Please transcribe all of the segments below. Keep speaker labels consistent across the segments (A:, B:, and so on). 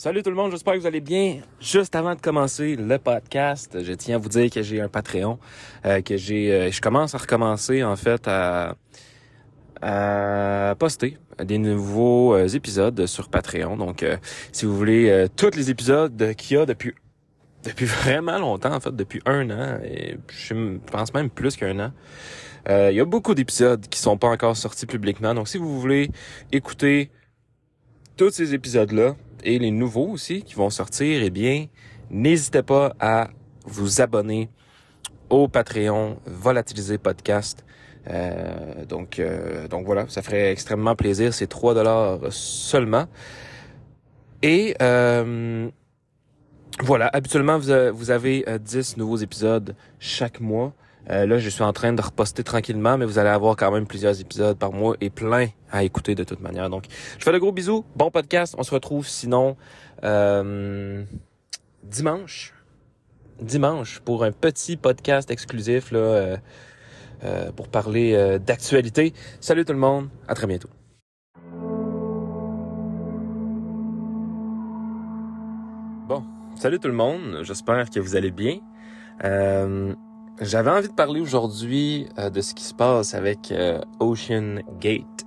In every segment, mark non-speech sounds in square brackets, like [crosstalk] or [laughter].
A: Salut tout le monde, j'espère que vous allez bien. Juste avant de commencer le podcast, je tiens à vous dire que j'ai un Patreon, euh, que j'ai, euh, je commence à recommencer en fait à, à poster des nouveaux euh, épisodes sur Patreon. Donc, si vous voulez tous les épisodes qu'il y a depuis depuis [laughs] vraiment longtemps, en fait, depuis un an, et je pense même plus qu'un an. Il y a beaucoup d'épisodes qui sont pas encore sortis publiquement. Donc, si vous voulez écouter tous ces épisodes-là, et les nouveaux aussi qui vont sortir, eh bien, n'hésitez pas à vous abonner au Patreon Volatiliser Podcast. Euh, donc, euh, donc voilà, ça ferait extrêmement plaisir. C'est 3 dollars seulement. Et euh, voilà, habituellement, vous, avez 10 nouveaux épisodes chaque mois. Euh, là, je suis en train de reposter tranquillement, mais vous allez avoir quand même plusieurs épisodes par mois et plein à écouter de toute manière. Donc, je fais de gros bisous, bon podcast. On se retrouve sinon euh, dimanche. Dimanche pour un petit podcast exclusif là, euh, euh pour parler euh, d'actualité. Salut tout le monde, à très bientôt. Bon, salut tout le monde, j'espère que vous allez bien. Euh, j'avais envie de parler aujourd'hui euh, de ce qui se passe avec euh, Ocean Gate.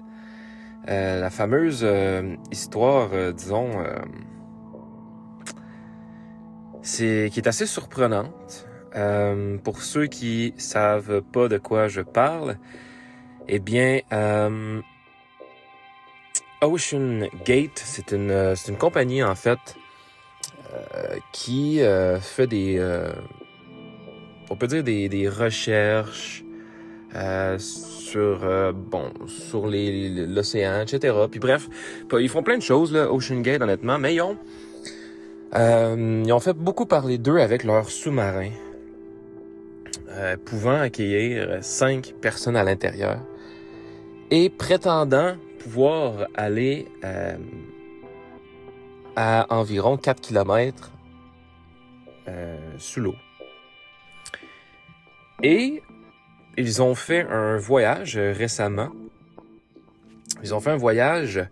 A: Euh, la fameuse histoire, disons, c'est qui est assez surprenante. pour ceux qui savent pas de quoi je parle, eh bien, Ocean Gate, c'est une, c'est une compagnie en fait qui fait des on peut dire des, recherches euh, sur euh, bon sur l'océan, etc. Puis bref, ils font plein de choses là, Ocean Gate honnêtement, mais ils ont euh, ils ont fait beaucoup parler d'eux avec leur sous-marin, pouvant accueillir cinq personnes à l'intérieur et prétendant pouvoir aller à environ 4 km sous l'eau. Et ils ont fait un voyage euh, récemment. Ils ont fait un voyage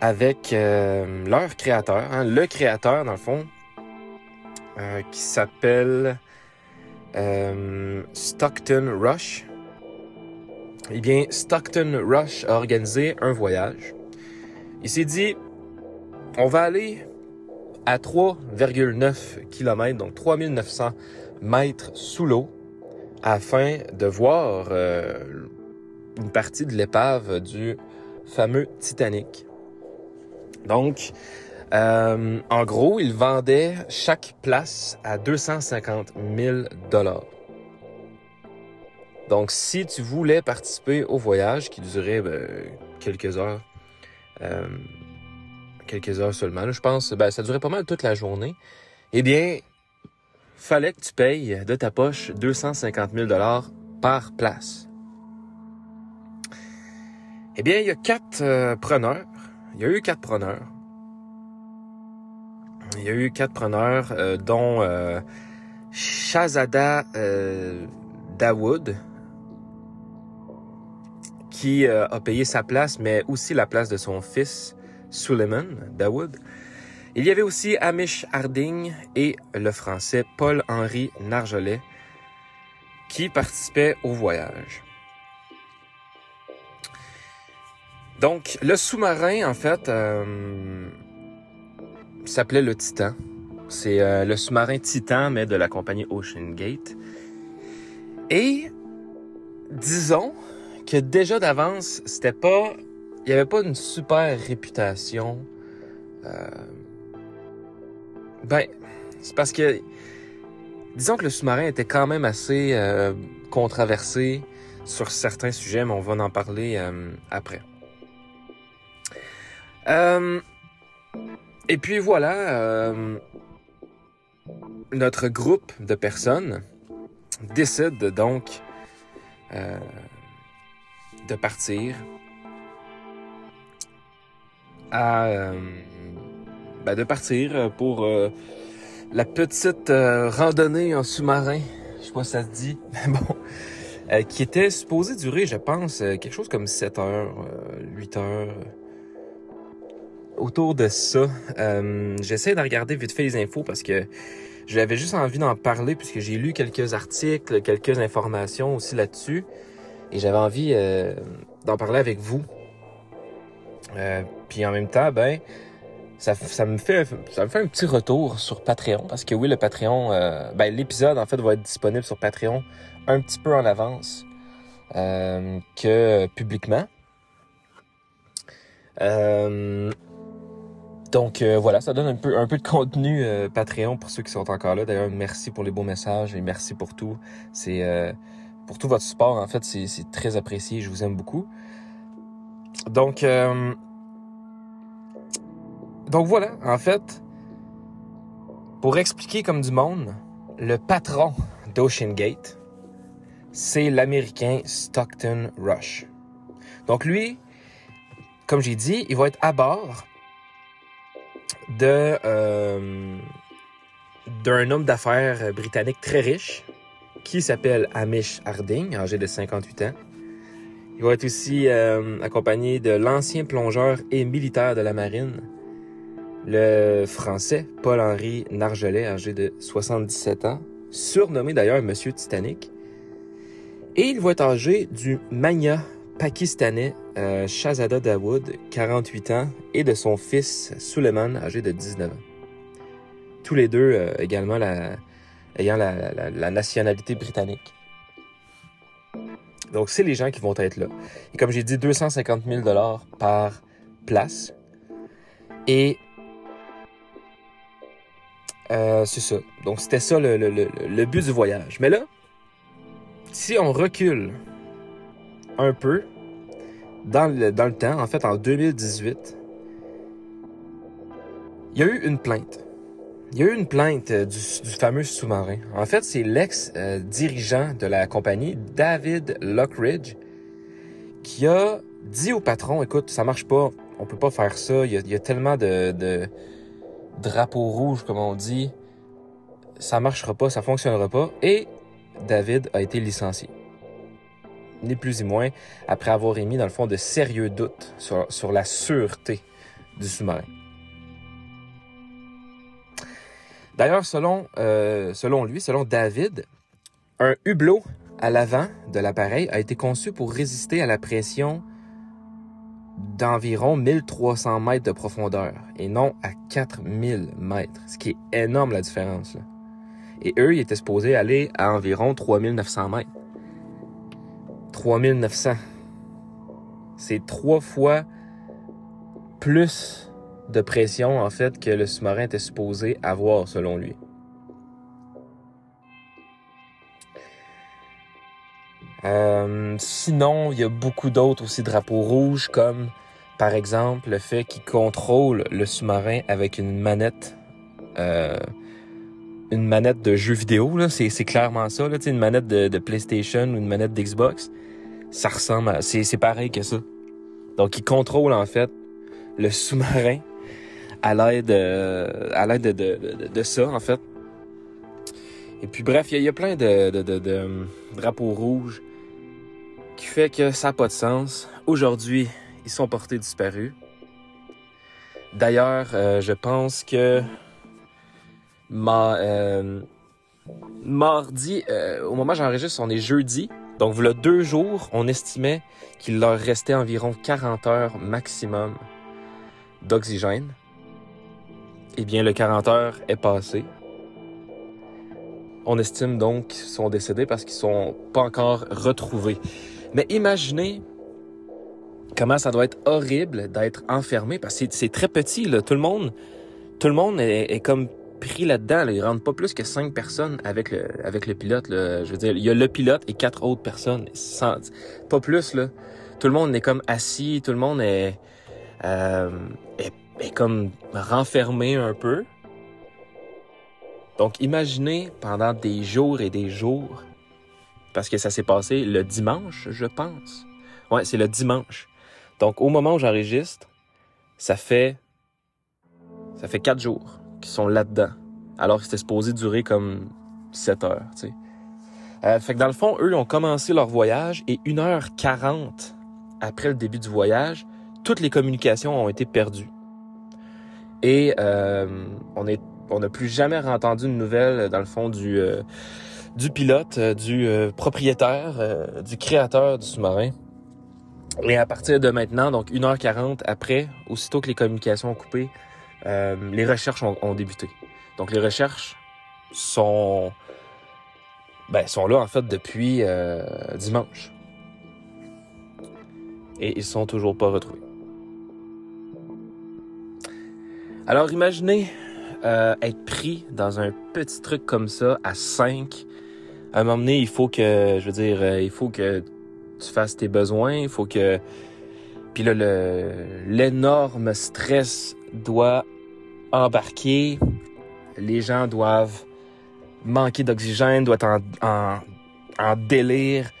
A: avec euh, leur créateur, hein, le créateur dans le fond, euh, qui s'appelle Stockton Rush. Eh bien, Stockton Rush a organisé un voyage. Il s'est dit, on va aller à 3,9 km, donc 3900 mètres sous l'eau afin de voir euh, une partie de l'épave du fameux Titanic. Donc, euh, en gros, ils vendaient chaque place à 250 000 dollars. Donc, si tu voulais participer au voyage qui durait ben, quelques heures, euh, quelques heures seulement, je pense, ben, ça durait pas mal toute la journée. Eh bien, fallait que tu payes de ta poche 250 000 dollars par place. Eh bien, il y a quatre euh, preneurs. Il y a eu quatre preneurs. Il y a eu quatre preneurs, euh, dont euh, Shazada Dawood, qui a payé sa place, mais aussi la place de son fils, Suleiman Dawood. Il y avait aussi Amish Harding et le français Paul-Henri Narjolet qui participaient au voyage. Donc, le sous-marin, en fait, euh, s'appelait le Titan. C'est euh, le sous-marin Titan, mais de la compagnie Ocean Gate. Et disons que déjà d'avance, c'était pas, il y avait pas une super réputation. Euh, ben, c'est parce que, disons que le sous-marin était quand même assez euh, controversé sur certains sujets, mais on va en parler euh, après. Euh, et puis voilà, euh, notre groupe de personnes décide donc euh, de partir à euh, ben, de partir pour euh, la petite euh, randonnée en sous-marin. Je sais pas si ça se dit. [laughs] Mais bon. Euh, qui était supposée durer, je pense, quelque chose comme 7 heures, 8 heures. autour de ça. Euh, J'essaie de regarder vite fait les infos parce que j'avais juste envie d'en parler puisque j'ai lu quelques articles, quelques informations aussi là-dessus. Et j'avais envie euh, d'en parler avec vous. Euh, puis en même temps, ben, ça, ça, me fait, ça me fait un petit retour sur Patreon. Parce que oui, le Patreon, euh, ben, l'épisode en fait va être disponible sur Patreon un petit peu en avance euh, que publiquement. Euh, donc euh, voilà, ça donne un peu, un peu de contenu euh, Patreon pour ceux qui sont encore là. D'ailleurs, merci pour les beaux messages et merci pour tout. C'est euh, pour tout votre support. En fait, c'est très apprécié. Je vous aime beaucoup. Donc, donc voilà. En fait, pour expliquer comme du monde, le patron d'Ocean Gate, c'est l'Américain Stockton Rush. Donc lui, comme j'ai dit, il va être à bord de euh, d'un homme d'affaires britannique très riche qui s'appelle Amish Harding, âgé de 58 ans. Il va être aussi euh, accompagné de l'ancien plongeur et militaire de la marine, le français Paul-Henri Nargelet, âgé de 77 ans, surnommé d'ailleurs Monsieur Titanic. Et il va être âgé du mania pakistanais euh, Shahzada Dawood, 48 ans, et de son fils Suleiman, âgé de 19 ans. Tous les deux euh, également ayant la, la, la, nationalité britannique. Donc, c'est les gens qui vont être là. Et comme j'ai dit, 250 000 par place. Et euh, c'est ça. Donc, c'était ça le, le, le, le but du voyage. Mais là, si on recule un peu, dans le, dans le temps, en fait, en 2018, il y a eu une plainte. Il y a eu une plainte du, du fameux sous-marin. En fait, c'est l'ex-dirigeant de la compagnie, David Lockridge, qui a dit au patron, écoute, ça marche pas, on peut pas faire ça, il y a, il y a tellement de, de drapeaux rouges, comme on dit, ça marchera pas, ça fonctionnera pas. Et David a été licencié ni plus ni moins, après avoir émis, dans le fond, de sérieux doutes sur, sur la sûreté du sous-marin. D'ailleurs, selon, euh, selon lui, selon David, un hublot à l'avant de l'appareil a été conçu pour résister à la pression d'environ 1300 mètres de profondeur et non à 4000 mètres, ce qui est énorme la différence. Et eux, ils étaient supposés aller à environ 3900 mètres. 3900. C'est trois fois plus de pression, en fait, que le sous-marin était supposé avoir, selon lui. Euh, sinon, il y a beaucoup d'autres aussi drapeaux rouges, comme par exemple le fait qu'il contrôle le sous-marin avec une manette, euh, une manette de jeu vidéo. C'est, clairement ça. Là, une manette de, PlayStation ou une manette d'Xbox ça ressemble à... C'est, c'est pareil que ça. Donc, il contrôle, en fait, le sous-marin à l'aide, euh, à l'aide de, de, ça, en fait. Et puis, bref, il y, a plein de, de drapeaux rouges qui fait que ça n'a pas de sens. Aujourd'hui, ils sont portés disparus. D'ailleurs, euh, je pense que ma, euh, mardi, euh, au moment où j'enregistre, on est jeudi. Donc, voilà deux jours, on estimait qu'il leur restait environ 40 heures maximum d'oxygène. Eh bien, le 40 heures est passé. On estime donc qu'ils sont décédés parce qu'ils sont pas encore retrouvés. Mais imaginez comment ça doit être horrible d'être enfermé parce que c'est très petit, là. Tout le monde, tout le monde est, comme pris là-dedans. Là. Il rentre pas plus que cinq personnes avec le, avec le pilote. Là. Je veux dire, il y a le pilote et quatre autres personnes. Pas plus, là. Tout le monde est comme assis, tout le monde est, euh, est, est comme renfermé un peu. Donc, imaginez pendant des jours et des jours, parce que ça s'est passé le dimanche, je pense. Ouais, c'est le dimanche. Donc, au moment où j'enregistre, ça fait, ça fait quatre jours qui sont là-dedans. Alors que c'était supposé durer comme 7 heures, tu sais. Euh, fait que dans le fond, eux ont commencé leur voyage et 1h40 après le début du voyage, toutes les communications ont été perdues. Et on est on n'a plus jamais entendu une nouvelle, dans le fond, du, du pilote, du propriétaire, du créateur du sous-marin. Et à partir de maintenant, donc 1h40 après, aussitôt que les communications ont coupé, les recherches ont débuté. Donc les recherches sont ben, sont là en fait depuis euh, dimanche. Et ils sont toujours pas retrouvés. Alors imaginez euh, être pris dans un petit truc comme ça à 5. À un moment donné, il faut que, je veux dire, euh, il faut que tu fasses tes besoins, il faut que... Puis là, l'énorme stress doit embarquer. Les gens doivent manquer d'oxygène, doit être en, en, délire.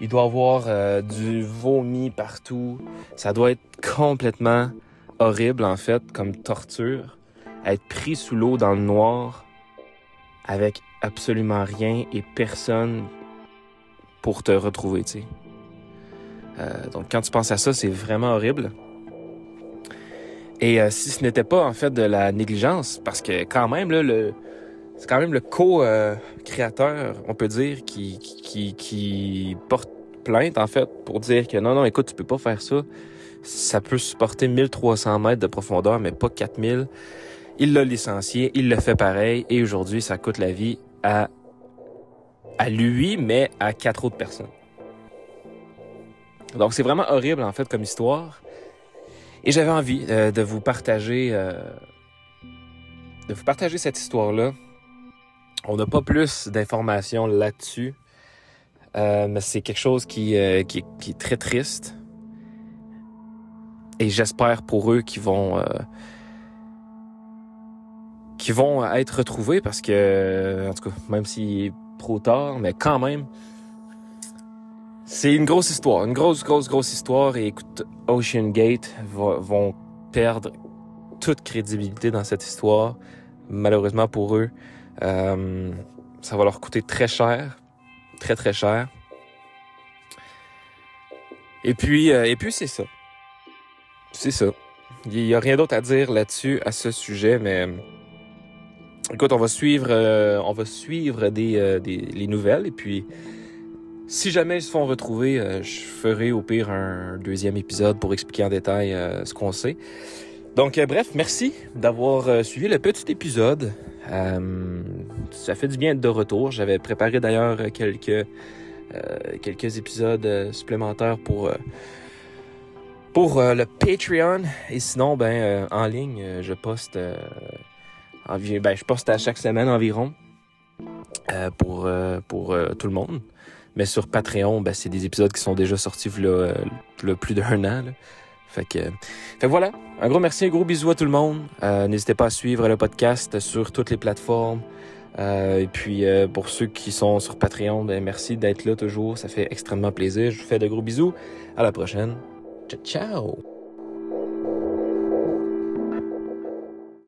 A: Il doit avoir euh, du vomi partout. Ça doit être complètement horrible, en fait, comme torture. Être pris sous l'eau dans le noir avec absolument rien et personne pour te retrouver, tu sais. Euh, donc, quand tu penses à ça, c'est vraiment horrible. Et euh, si ce n'était pas, en fait, de la négligence, parce que quand même, là, le, c'est quand même le co-créateur, on peut dire, qui, qui, qui porte plainte, en fait, pour dire que non, non, écoute, tu peux pas faire ça. Ça peut supporter 1300 mètres de profondeur, mais pas 4000. Il l'a licencié, il le fait pareil, et aujourd'hui, ça coûte la vie à, à lui, mais à quatre autres personnes. Donc, c'est vraiment horrible, en fait, comme histoire. Et j'avais envie euh, de vous partager, euh, de vous partager cette histoire-là on n'a pas plus d'informations là-dessus, euh, mais c'est quelque chose qui, euh, qui, est très triste. Et j'espère pour eux qu'ils vont, euh, qu'ils vont être retrouvés parce que, en tout cas, même s'il est trop tard, mais quand même, c'est une grosse histoire, une grosse, grosse, grosse histoire. Et écoute, Ocean Gate vont perdre toute crédibilité dans cette histoire, malheureusement pour eux. Euh, ça va leur coûter très cher, très très cher. Et puis, euh, et puis c'est ça. C'est ça. Il n'y a rien d'autre à dire là-dessus, à ce sujet, mais écoute, on va suivre, euh, on va suivre des, des, les nouvelles et puis si jamais ils se font retrouver, je ferai au pire un deuxième épisode pour expliquer en détail ce qu'on sait. Donc bref, merci d'avoir suivi le petit épisode. Euh, ça fait du bien de retour. J'avais préparé d'ailleurs quelques, euh, quelques épisodes euh, supplémentaires pour, pour le Patreon. Et sinon, ben, en ligne, je poste, ben, je poste à chaque semaine environ pour, pour tout le monde. Mais sur Patreon, ben, c'est des épisodes qui sont déjà sortis le, le plus d'un an. Fait que, fait voilà. Un gros merci, un gros bisou à tout le monde. Euh, n'hésitez pas à suivre le podcast sur toutes les plateformes. Euh, et puis euh, pour ceux qui sont sur Patreon, ben merci d'être là toujours. Ça fait extrêmement plaisir. Je vous fais de gros bisous. À la prochaine. Ciao ciao.